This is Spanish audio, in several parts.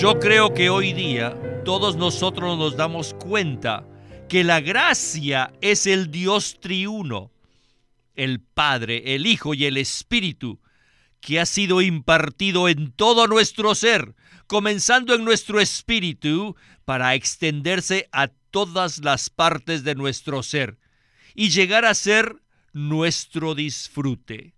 Yo creo que hoy día todos nosotros nos damos cuenta que la gracia es el Dios triuno, el Padre, el Hijo y el Espíritu, que ha sido impartido en todo nuestro ser, comenzando en nuestro espíritu, para extenderse a todas las partes de nuestro ser y llegar a ser nuestro disfrute.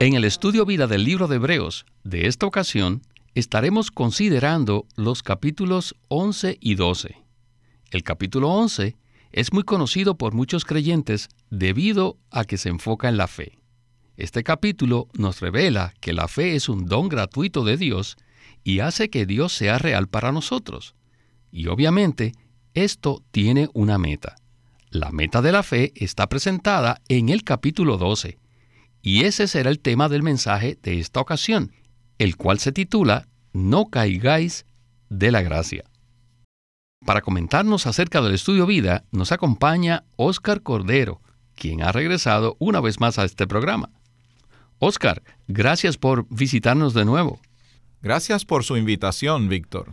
En el estudio vida del libro de Hebreos de esta ocasión estaremos considerando los capítulos 11 y 12. El capítulo 11 es muy conocido por muchos creyentes debido a que se enfoca en la fe. Este capítulo nos revela que la fe es un don gratuito de Dios y hace que Dios sea real para nosotros. Y obviamente, esto tiene una meta. La meta de la fe está presentada en el capítulo 12 y ese será el tema del mensaje de esta ocasión, el cual se titula No caigáis de la gracia. Para comentarnos acerca del estudio vida, nos acompaña Óscar Cordero, quien ha regresado una vez más a este programa. Óscar, gracias por visitarnos de nuevo. Gracias por su invitación, Víctor.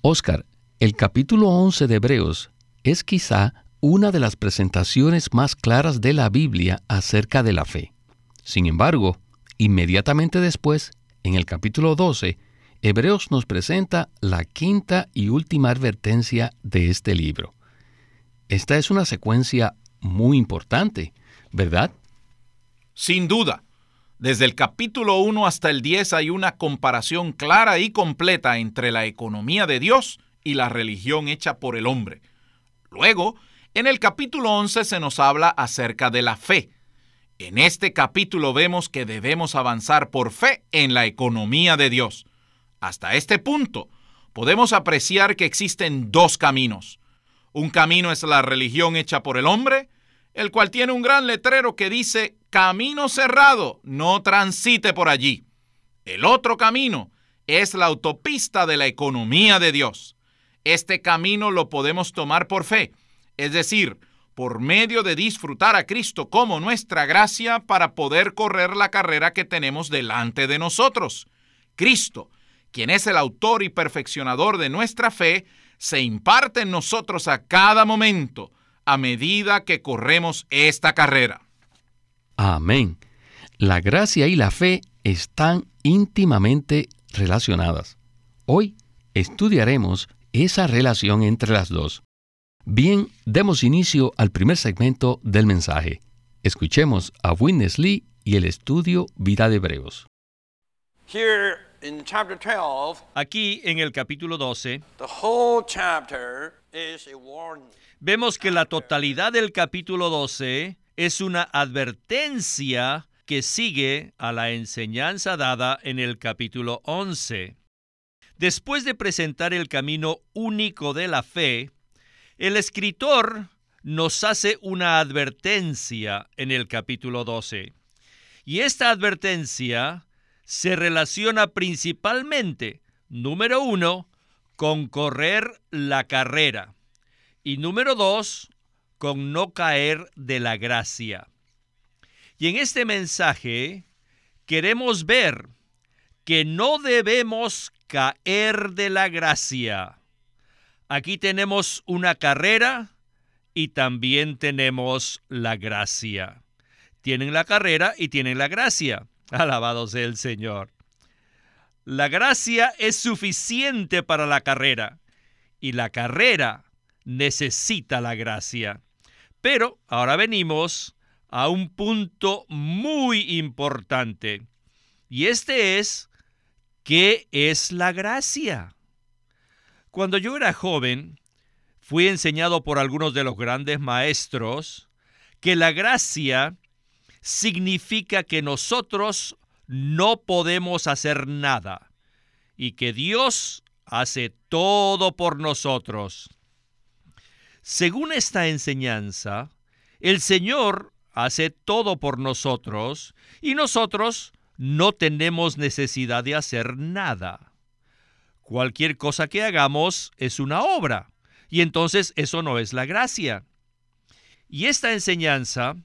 Óscar, el capítulo 11 de Hebreos es quizá una de las presentaciones más claras de la Biblia acerca de la fe. Sin embargo, inmediatamente después, en el capítulo 12, Hebreos nos presenta la quinta y última advertencia de este libro. Esta es una secuencia muy importante, ¿verdad? Sin duda. Desde el capítulo 1 hasta el 10 hay una comparación clara y completa entre la economía de Dios y la religión hecha por el hombre. Luego, en el capítulo 11 se nos habla acerca de la fe, en este capítulo vemos que debemos avanzar por fe en la economía de Dios. Hasta este punto, podemos apreciar que existen dos caminos. Un camino es la religión hecha por el hombre, el cual tiene un gran letrero que dice, camino cerrado, no transite por allí. El otro camino es la autopista de la economía de Dios. Este camino lo podemos tomar por fe, es decir, por medio de disfrutar a Cristo como nuestra gracia para poder correr la carrera que tenemos delante de nosotros. Cristo, quien es el autor y perfeccionador de nuestra fe, se imparte en nosotros a cada momento a medida que corremos esta carrera. Amén. La gracia y la fe están íntimamente relacionadas. Hoy estudiaremos esa relación entre las dos. Bien, demos inicio al primer segmento del mensaje. Escuchemos a Witness Lee y el estudio Vida de Hebreos. Aquí en el capítulo 12 vemos que la totalidad del capítulo 12 es una advertencia que sigue a la enseñanza dada en el capítulo 11. Después de presentar el camino único de la fe, el escritor nos hace una advertencia en el capítulo 12. Y esta advertencia se relaciona principalmente, número uno, con correr la carrera. Y número dos, con no caer de la gracia. Y en este mensaje queremos ver que no debemos caer de la gracia. Aquí tenemos una carrera y también tenemos la gracia. Tienen la carrera y tienen la gracia. Alabado sea el Señor. La gracia es suficiente para la carrera y la carrera necesita la gracia. Pero ahora venimos a un punto muy importante y este es, ¿qué es la gracia? Cuando yo era joven, fui enseñado por algunos de los grandes maestros que la gracia significa que nosotros no podemos hacer nada y que Dios hace todo por nosotros. Según esta enseñanza, el Señor hace todo por nosotros y nosotros no tenemos necesidad de hacer nada. Cualquier cosa que hagamos es una obra y entonces eso no es la gracia. Y esta enseñanza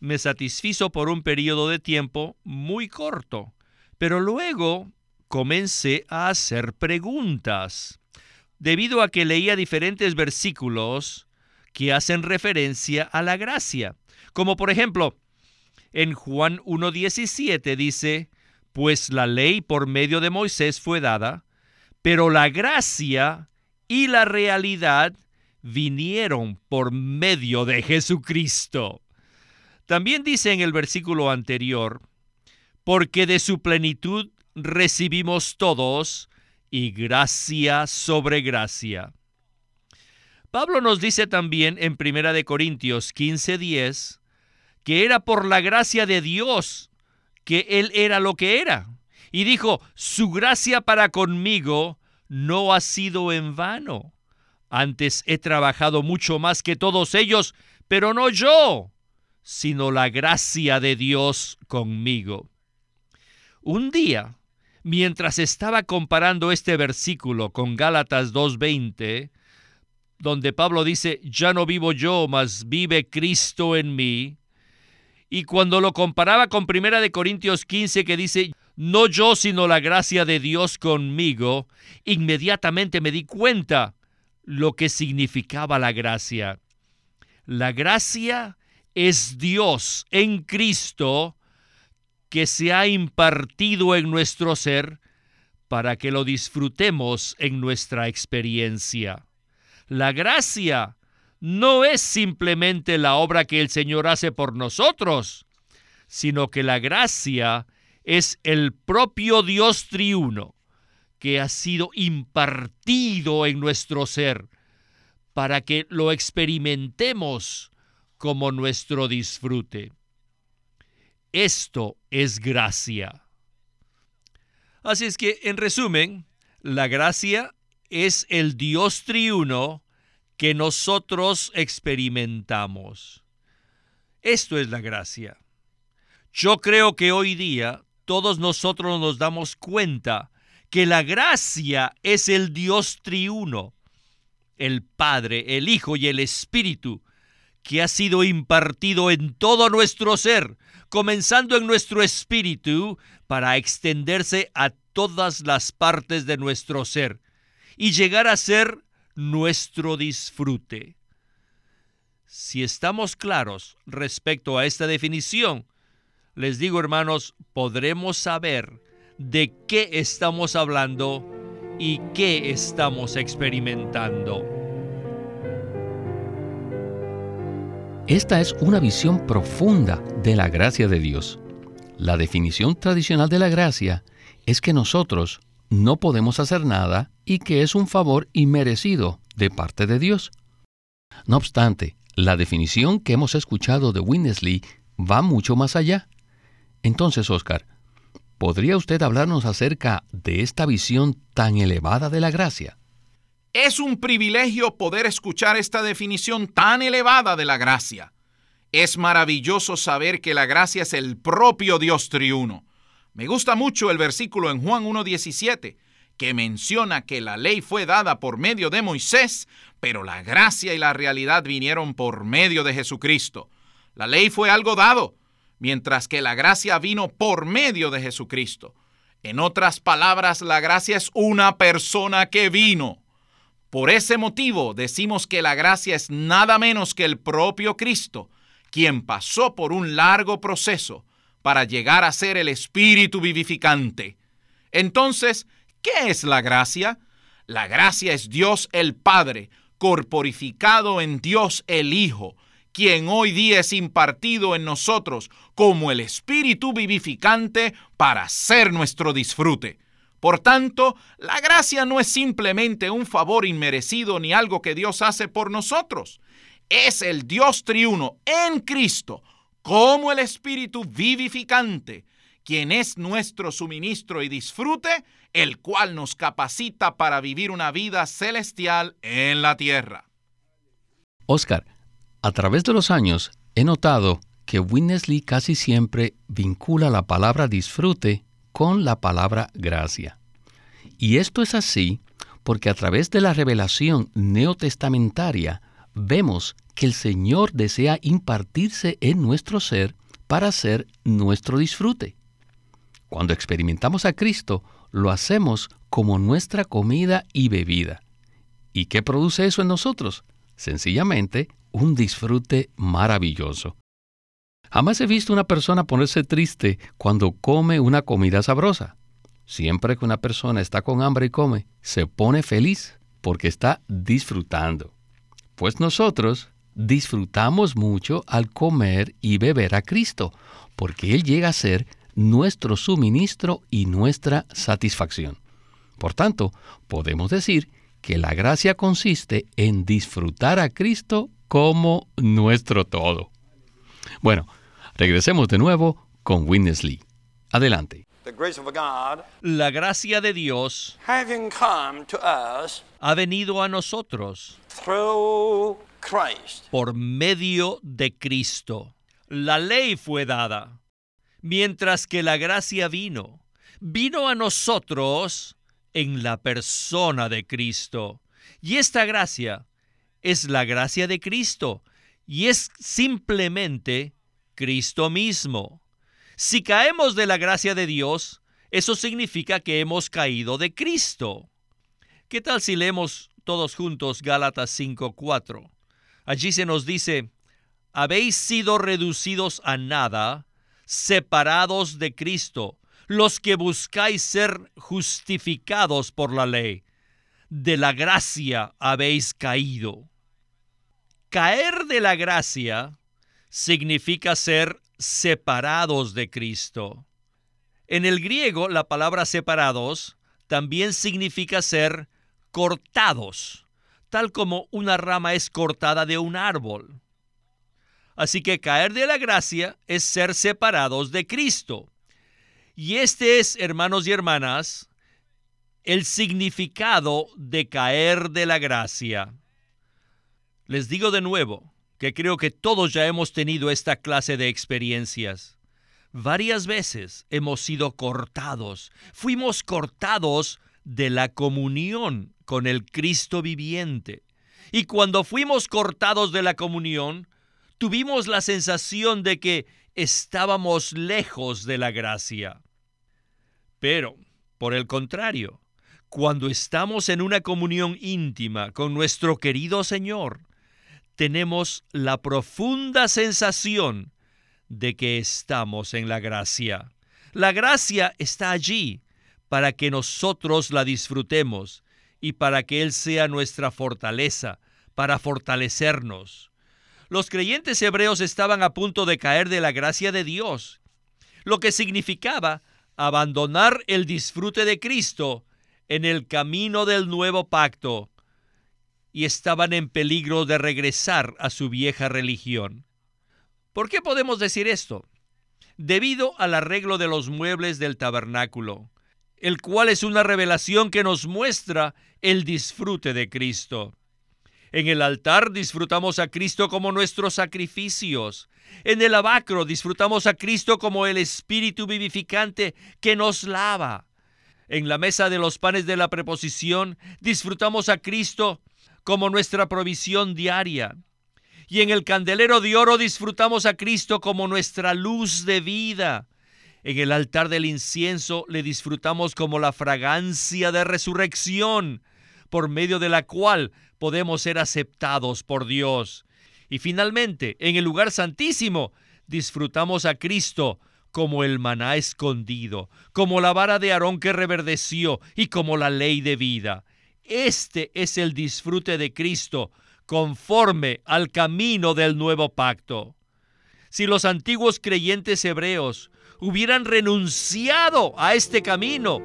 me satisfizo por un periodo de tiempo muy corto, pero luego comencé a hacer preguntas, debido a que leía diferentes versículos que hacen referencia a la gracia, como por ejemplo, en Juan 1.17 dice, pues la ley por medio de Moisés fue dada, pero la gracia y la realidad vinieron por medio de Jesucristo. También dice en el versículo anterior, porque de su plenitud recibimos todos y gracia sobre gracia. Pablo nos dice también en 1 de Corintios 15:10 que era por la gracia de Dios que él era lo que era. Y dijo, su gracia para conmigo no ha sido en vano. Antes he trabajado mucho más que todos ellos, pero no yo, sino la gracia de Dios conmigo. Un día, mientras estaba comparando este versículo con Gálatas 2.20, donde Pablo dice, ya no vivo yo, mas vive Cristo en mí, y cuando lo comparaba con Primera de Corintios 15 que dice, no yo sino la gracia de Dios conmigo, inmediatamente me di cuenta lo que significaba la gracia. La gracia es Dios en Cristo que se ha impartido en nuestro ser para que lo disfrutemos en nuestra experiencia. La gracia no es simplemente la obra que el Señor hace por nosotros, sino que la gracia es el propio Dios triuno que ha sido impartido en nuestro ser para que lo experimentemos como nuestro disfrute. Esto es gracia. Así es que, en resumen, la gracia es el Dios triuno que nosotros experimentamos. Esto es la gracia. Yo creo que hoy día todos nosotros nos damos cuenta que la gracia es el Dios triuno, el Padre, el Hijo y el Espíritu, que ha sido impartido en todo nuestro ser, comenzando en nuestro espíritu, para extenderse a todas las partes de nuestro ser y llegar a ser nuestro disfrute. Si estamos claros respecto a esta definición, les digo hermanos, podremos saber de qué estamos hablando y qué estamos experimentando. Esta es una visión profunda de la gracia de Dios. La definición tradicional de la gracia es que nosotros no podemos hacer nada y que es un favor inmerecido de parte de Dios. No obstante, la definición que hemos escuchado de Winnesley va mucho más allá. Entonces, Oscar, ¿podría usted hablarnos acerca de esta visión tan elevada de la gracia? Es un privilegio poder escuchar esta definición tan elevada de la gracia. Es maravilloso saber que la gracia es el propio Dios triuno. Me gusta mucho el versículo en Juan 1.17, que menciona que la ley fue dada por medio de Moisés, pero la gracia y la realidad vinieron por medio de Jesucristo. La ley fue algo dado, mientras que la gracia vino por medio de Jesucristo. En otras palabras, la gracia es una persona que vino. Por ese motivo decimos que la gracia es nada menos que el propio Cristo, quien pasó por un largo proceso para llegar a ser el Espíritu vivificante. Entonces, ¿qué es la gracia? La gracia es Dios el Padre, corporificado en Dios el Hijo, quien hoy día es impartido en nosotros como el Espíritu vivificante para ser nuestro disfrute. Por tanto, la gracia no es simplemente un favor inmerecido ni algo que Dios hace por nosotros. Es el Dios triuno en Cristo, como el Espíritu vivificante, quien es nuestro suministro y disfrute, el cual nos capacita para vivir una vida celestial en la tierra. Oscar, a través de los años he notado que Winnesley casi siempre vincula la palabra disfrute con la palabra gracia. Y esto es así porque a través de la revelación neotestamentaria vemos que el Señor desea impartirse en nuestro ser para ser nuestro disfrute. Cuando experimentamos a Cristo, lo hacemos como nuestra comida y bebida. ¿Y qué produce eso en nosotros? Sencillamente, un disfrute maravilloso. Jamás he visto una persona ponerse triste cuando come una comida sabrosa. Siempre que una persona está con hambre y come, se pone feliz porque está disfrutando. Pues nosotros disfrutamos mucho al comer y beber a Cristo, porque Él llega a ser nuestro suministro y nuestra satisfacción. Por tanto, podemos decir que la gracia consiste en disfrutar a Cristo como nuestro todo. Bueno, regresemos de nuevo con Witness Lee. Adelante. La gracia de Dios ha venido a nosotros por medio de Cristo. La ley fue dada, mientras que la gracia vino. Vino a nosotros en la persona de Cristo. Y esta gracia es la gracia de Cristo y es simplemente Cristo mismo. Si caemos de la gracia de Dios, eso significa que hemos caído de Cristo. ¿Qué tal si leemos todos juntos Gálatas 5:4? Allí se nos dice, habéis sido reducidos a nada, separados de Cristo, los que buscáis ser justificados por la ley. De la gracia habéis caído. Caer de la gracia significa ser separados de Cristo. En el griego, la palabra separados también significa ser cortados, tal como una rama es cortada de un árbol. Así que caer de la gracia es ser separados de Cristo. Y este es, hermanos y hermanas, el significado de caer de la gracia. Les digo de nuevo, que creo que todos ya hemos tenido esta clase de experiencias. Varias veces hemos sido cortados, fuimos cortados de la comunión con el Cristo viviente. Y cuando fuimos cortados de la comunión, tuvimos la sensación de que estábamos lejos de la gracia. Pero, por el contrario, cuando estamos en una comunión íntima con nuestro querido Señor, tenemos la profunda sensación de que estamos en la gracia. La gracia está allí para que nosotros la disfrutemos y para que Él sea nuestra fortaleza, para fortalecernos. Los creyentes hebreos estaban a punto de caer de la gracia de Dios, lo que significaba abandonar el disfrute de Cristo en el camino del nuevo pacto y estaban en peligro de regresar a su vieja religión. ¿Por qué podemos decir esto? Debido al arreglo de los muebles del tabernáculo, el cual es una revelación que nos muestra el disfrute de Cristo. En el altar disfrutamos a Cristo como nuestros sacrificios. En el abacro disfrutamos a Cristo como el Espíritu vivificante que nos lava. En la mesa de los panes de la preposición disfrutamos a Cristo como nuestra provisión diaria. Y en el candelero de oro disfrutamos a Cristo como nuestra luz de vida. En el altar del incienso le disfrutamos como la fragancia de resurrección, por medio de la cual podemos ser aceptados por Dios. Y finalmente, en el lugar santísimo, disfrutamos a Cristo como el maná escondido, como la vara de Aarón que reverdeció y como la ley de vida. Este es el disfrute de Cristo conforme al camino del nuevo pacto. Si los antiguos creyentes hebreos hubieran renunciado a este camino,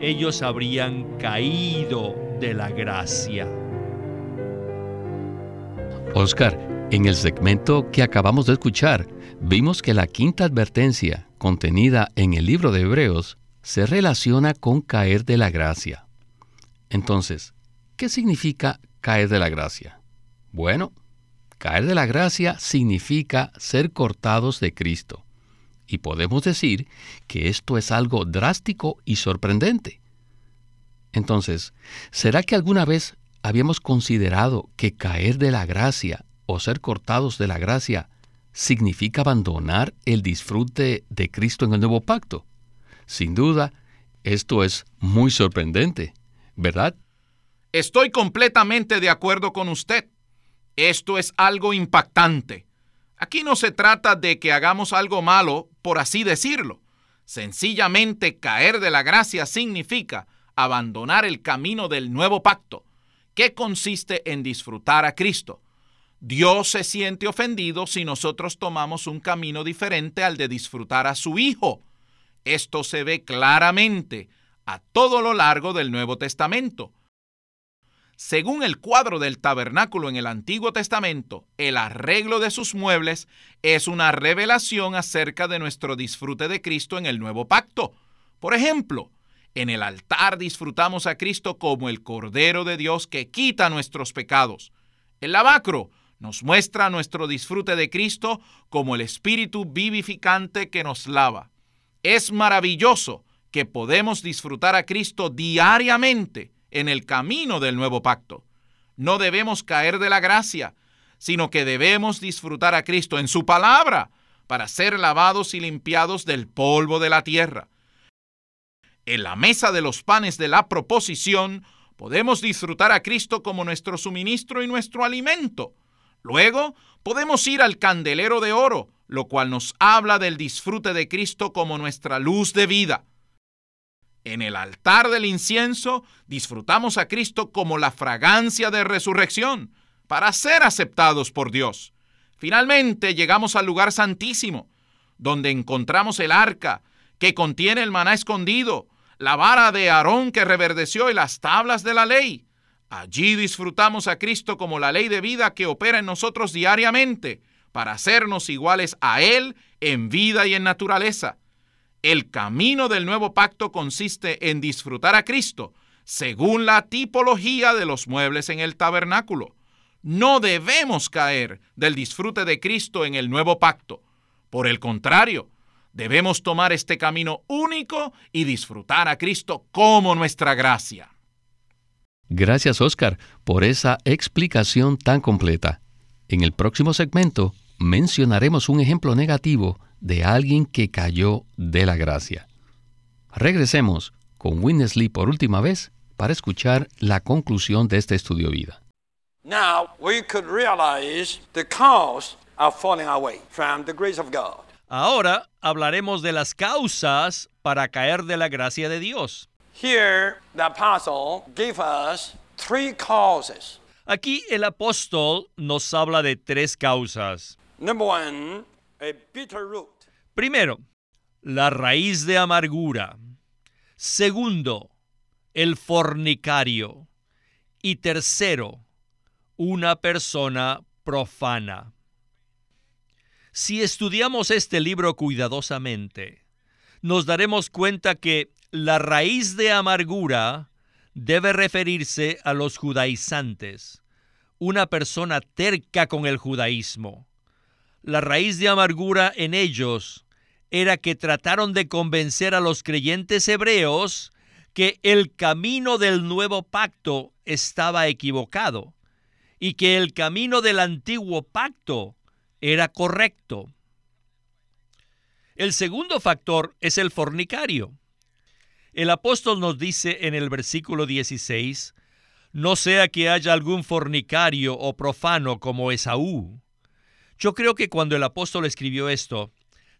ellos habrían caído de la gracia. Oscar, En el segmento que acabamos de escuchar, vimos que la quinta advertencia contenida en el libro de Hebreos se relaciona con caer de la gracia. Entonces, ¿qué significa caer de la gracia? Bueno, caer de la gracia significa ser cortados de Cristo. Y podemos decir que esto es algo drástico y sorprendente. Entonces, ¿será que alguna vez habíamos considerado que caer de la gracia o ser cortados de la gracia significa abandonar el disfrute de Cristo en el nuevo pacto. Sin duda, esto es muy sorprendente, ¿verdad? Estoy completamente de acuerdo con usted. Esto es algo impactante. Aquí no se trata de que hagamos algo malo, por así decirlo. Sencillamente caer de la gracia significa abandonar el camino del nuevo pacto, que consiste en disfrutar a Cristo Dios se siente ofendido si nosotros tomamos un camino diferente al de disfrutar a su Hijo. Esto se ve claramente a todo lo largo del Nuevo Testamento. Según el cuadro del tabernáculo en el Antiguo Testamento, el arreglo de sus muebles es una revelación acerca de nuestro disfrute de Cristo en el nuevo pacto. Por ejemplo, en el altar disfrutamos a Cristo como el Cordero de Dios que quita nuestros pecados. El lavacro nos muestra nuestro disfrute de Cristo como el Espíritu vivificante que nos lava. Es maravilloso que podemos disfrutar a Cristo diariamente en el camino del nuevo pacto. No debemos caer de la gracia, sino que debemos disfrutar a Cristo en su palabra para ser lavados y limpiados del polvo de la tierra. En la mesa de los panes de la proposición podemos disfrutar a Cristo como nuestro suministro y nuestro alimento. Luego, podemos ir al candelero de oro, lo cual nos habla del disfrute de Cristo como nuestra luz de vida. En el altar del incienso disfrutamos a Cristo como la fragancia de resurrección, para ser aceptados por Dios. Finalmente llegamos al lugar santísimo, donde encontramos el arca que contiene el maná escondido, la vara de Aarón que reverdeció y las tablas de la ley. Allí disfrutamos a Cristo como la ley de vida que opera en nosotros diariamente para hacernos iguales a Él en vida y en naturaleza. El camino del nuevo pacto consiste en disfrutar a Cristo según la tipología de los muebles en el tabernáculo. No debemos caer del disfrute de Cristo en el nuevo pacto. Por el contrario, debemos tomar este camino único y disfrutar a Cristo como nuestra gracia. Gracias, Oscar, por esa explicación tan completa. En el próximo segmento mencionaremos un ejemplo negativo de alguien que cayó de la gracia. Regresemos con Winnesley por última vez para escuchar la conclusión de este estudio vida. Ahora hablaremos de las causas para caer de la gracia de Dios. Here, the apostle gave us three causes. Aquí el apóstol nos habla de tres causas. Number one, a bitter root. Primero, la raíz de amargura. Segundo, el fornicario. Y tercero, una persona profana. Si estudiamos este libro cuidadosamente, nos daremos cuenta que la raíz de amargura debe referirse a los judaizantes, una persona terca con el judaísmo. La raíz de amargura en ellos era que trataron de convencer a los creyentes hebreos que el camino del nuevo pacto estaba equivocado y que el camino del antiguo pacto era correcto. El segundo factor es el fornicario. El apóstol nos dice en el versículo 16, no sea que haya algún fornicario o profano como Esaú. Yo creo que cuando el apóstol escribió esto,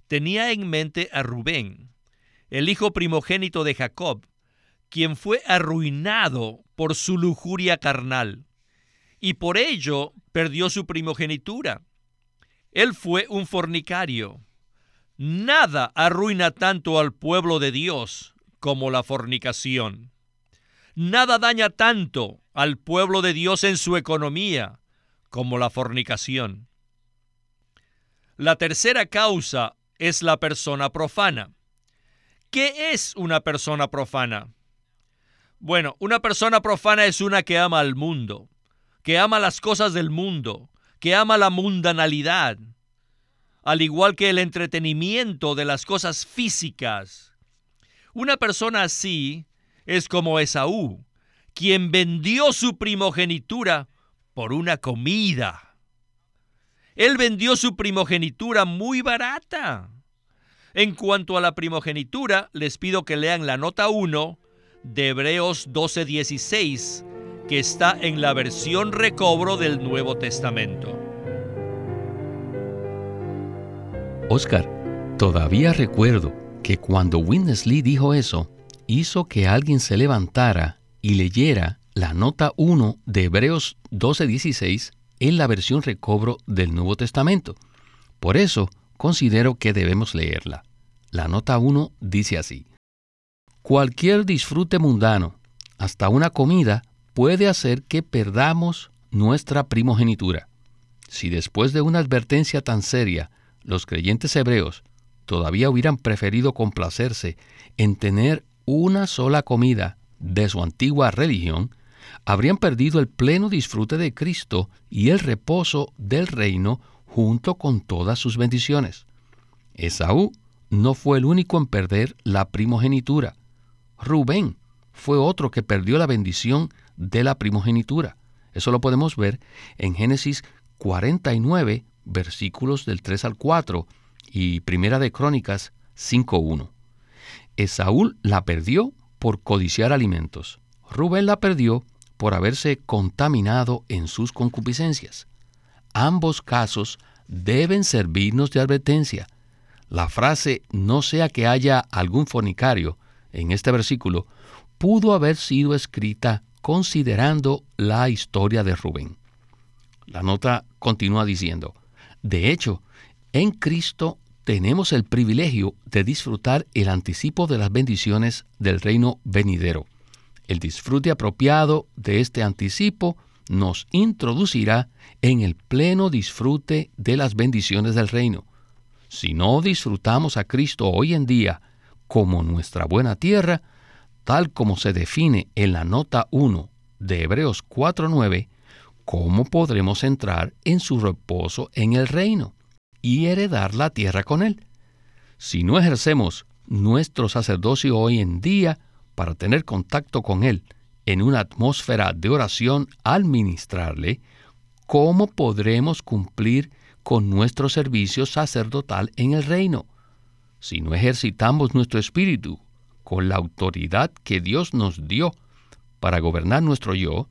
tenía en mente a Rubén, el hijo primogénito de Jacob, quien fue arruinado por su lujuria carnal, y por ello perdió su primogenitura. Él fue un fornicario. Nada arruina tanto al pueblo de Dios como la fornicación. Nada daña tanto al pueblo de Dios en su economía como la fornicación. La tercera causa es la persona profana. ¿Qué es una persona profana? Bueno, una persona profana es una que ama al mundo, que ama las cosas del mundo, que ama la mundanalidad, al igual que el entretenimiento de las cosas físicas. Una persona así es como Esaú, quien vendió su primogenitura por una comida. Él vendió su primogenitura muy barata. En cuanto a la primogenitura, les pido que lean la nota 1 de Hebreos 12:16, que está en la versión recobro del Nuevo Testamento. Oscar, todavía recuerdo que cuando Winnesley dijo eso, hizo que alguien se levantara y leyera la nota 1 de Hebreos 12:16 en la versión recobro del Nuevo Testamento. Por eso considero que debemos leerla. La nota 1 dice así. Cualquier disfrute mundano, hasta una comida, puede hacer que perdamos nuestra primogenitura. Si después de una advertencia tan seria, los creyentes hebreos todavía hubieran preferido complacerse en tener una sola comida de su antigua religión, habrían perdido el pleno disfrute de Cristo y el reposo del reino junto con todas sus bendiciones. Esaú no fue el único en perder la primogenitura. Rubén fue otro que perdió la bendición de la primogenitura. Eso lo podemos ver en Génesis 49, versículos del 3 al 4 y Primera de Crónicas 5.1. Esaú la perdió por codiciar alimentos. Rubén la perdió por haberse contaminado en sus concupiscencias. Ambos casos deben servirnos de advertencia. La frase no sea que haya algún fornicario en este versículo pudo haber sido escrita considerando la historia de Rubén. La nota continúa diciendo, de hecho, en Cristo tenemos el privilegio de disfrutar el anticipo de las bendiciones del reino venidero. El disfrute apropiado de este anticipo nos introducirá en el pleno disfrute de las bendiciones del reino. Si no disfrutamos a Cristo hoy en día como nuestra buena tierra, tal como se define en la nota 1 de Hebreos 4.9, ¿cómo podremos entrar en su reposo en el reino? y heredar la tierra con él. Si no ejercemos nuestro sacerdocio hoy en día para tener contacto con él en una atmósfera de oración al ministrarle, ¿cómo podremos cumplir con nuestro servicio sacerdotal en el reino? Si no ejercitamos nuestro espíritu con la autoridad que Dios nos dio para gobernar nuestro yo,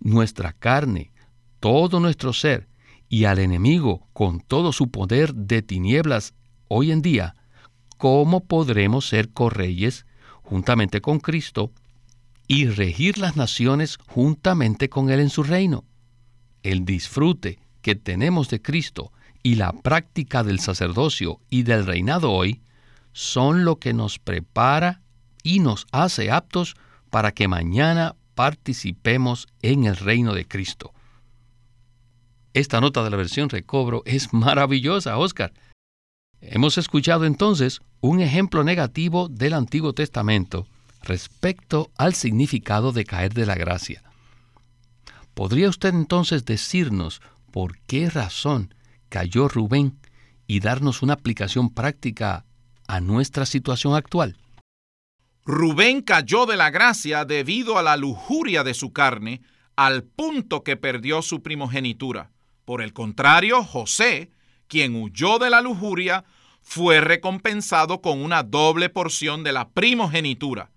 nuestra carne, todo nuestro ser, y al enemigo con todo su poder de tinieblas hoy en día, ¿cómo podremos ser correyes juntamente con Cristo y regir las naciones juntamente con Él en su reino? El disfrute que tenemos de Cristo y la práctica del sacerdocio y del reinado hoy son lo que nos prepara y nos hace aptos para que mañana participemos en el reino de Cristo. Esta nota de la versión recobro es maravillosa, Oscar. Hemos escuchado entonces un ejemplo negativo del Antiguo Testamento respecto al significado de caer de la gracia. ¿Podría usted entonces decirnos por qué razón cayó Rubén y darnos una aplicación práctica a nuestra situación actual? Rubén cayó de la gracia debido a la lujuria de su carne, al punto que perdió su primogenitura. Por el contrario, José, quien huyó de la lujuria, fue recompensado con una doble porción de la primogenitura.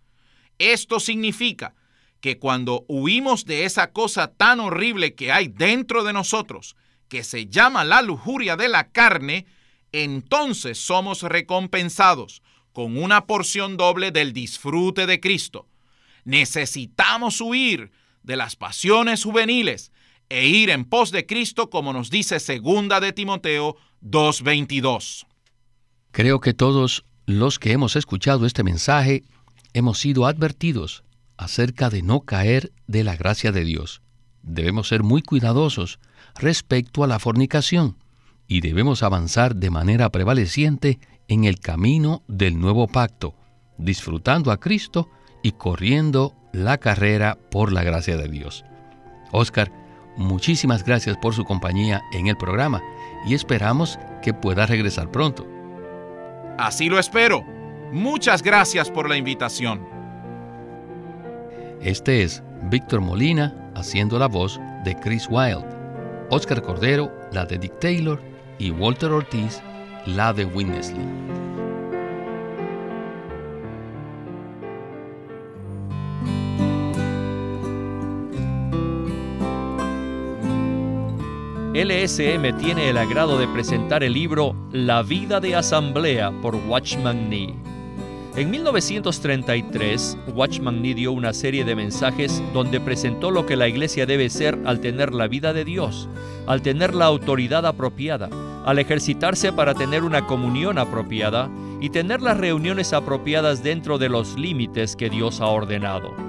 Esto significa que cuando huimos de esa cosa tan horrible que hay dentro de nosotros, que se llama la lujuria de la carne, entonces somos recompensados con una porción doble del disfrute de Cristo. Necesitamos huir de las pasiones juveniles e ir en pos de Cristo, como nos dice segunda de Timoteo 2:22. Creo que todos los que hemos escuchado este mensaje hemos sido advertidos acerca de no caer de la gracia de Dios. Debemos ser muy cuidadosos respecto a la fornicación. y debemos avanzar de manera prevaleciente en el camino del nuevo pacto, disfrutando a Cristo y corriendo la carrera por la gracia de Dios. Oscar, muchísimas gracias por su compañía en el programa y esperamos que pueda regresar pronto. Así lo espero. Muchas gracias por la invitación. Este es Víctor Molina haciendo la voz de Chris Wilde, Oscar Cordero la de Dick Taylor y Walter Ortiz la de Witness LSM tiene el agrado de presentar el libro La vida de asamblea por Watchman Nee. En 1933, Watchman Nee dio una serie de mensajes donde presentó lo que la iglesia debe ser al tener la vida de Dios, al tener la autoridad apropiada, al ejercitarse para tener una comunión apropiada y tener las reuniones apropiadas dentro de los límites que Dios ha ordenado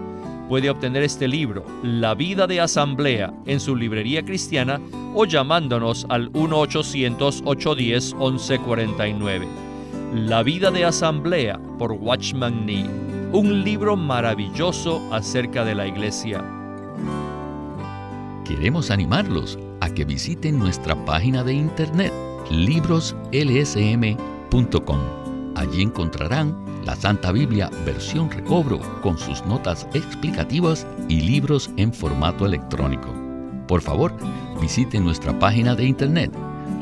puede obtener este libro, La vida de asamblea, en su librería cristiana o llamándonos al 1-800-810-1149. La vida de asamblea por Watchman Nee, un libro maravilloso acerca de la iglesia. Queremos animarlos a que visiten nuestra página de internet libroslsm.com. Allí encontrarán la Santa Biblia versión recobro con sus notas explicativas y libros en formato electrónico. Por favor, visite nuestra página de internet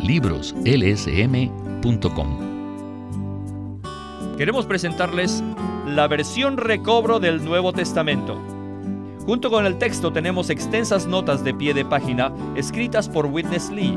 libroslsm.com. Queremos presentarles la versión recobro del Nuevo Testamento. Junto con el texto tenemos extensas notas de pie de página escritas por Witness Lee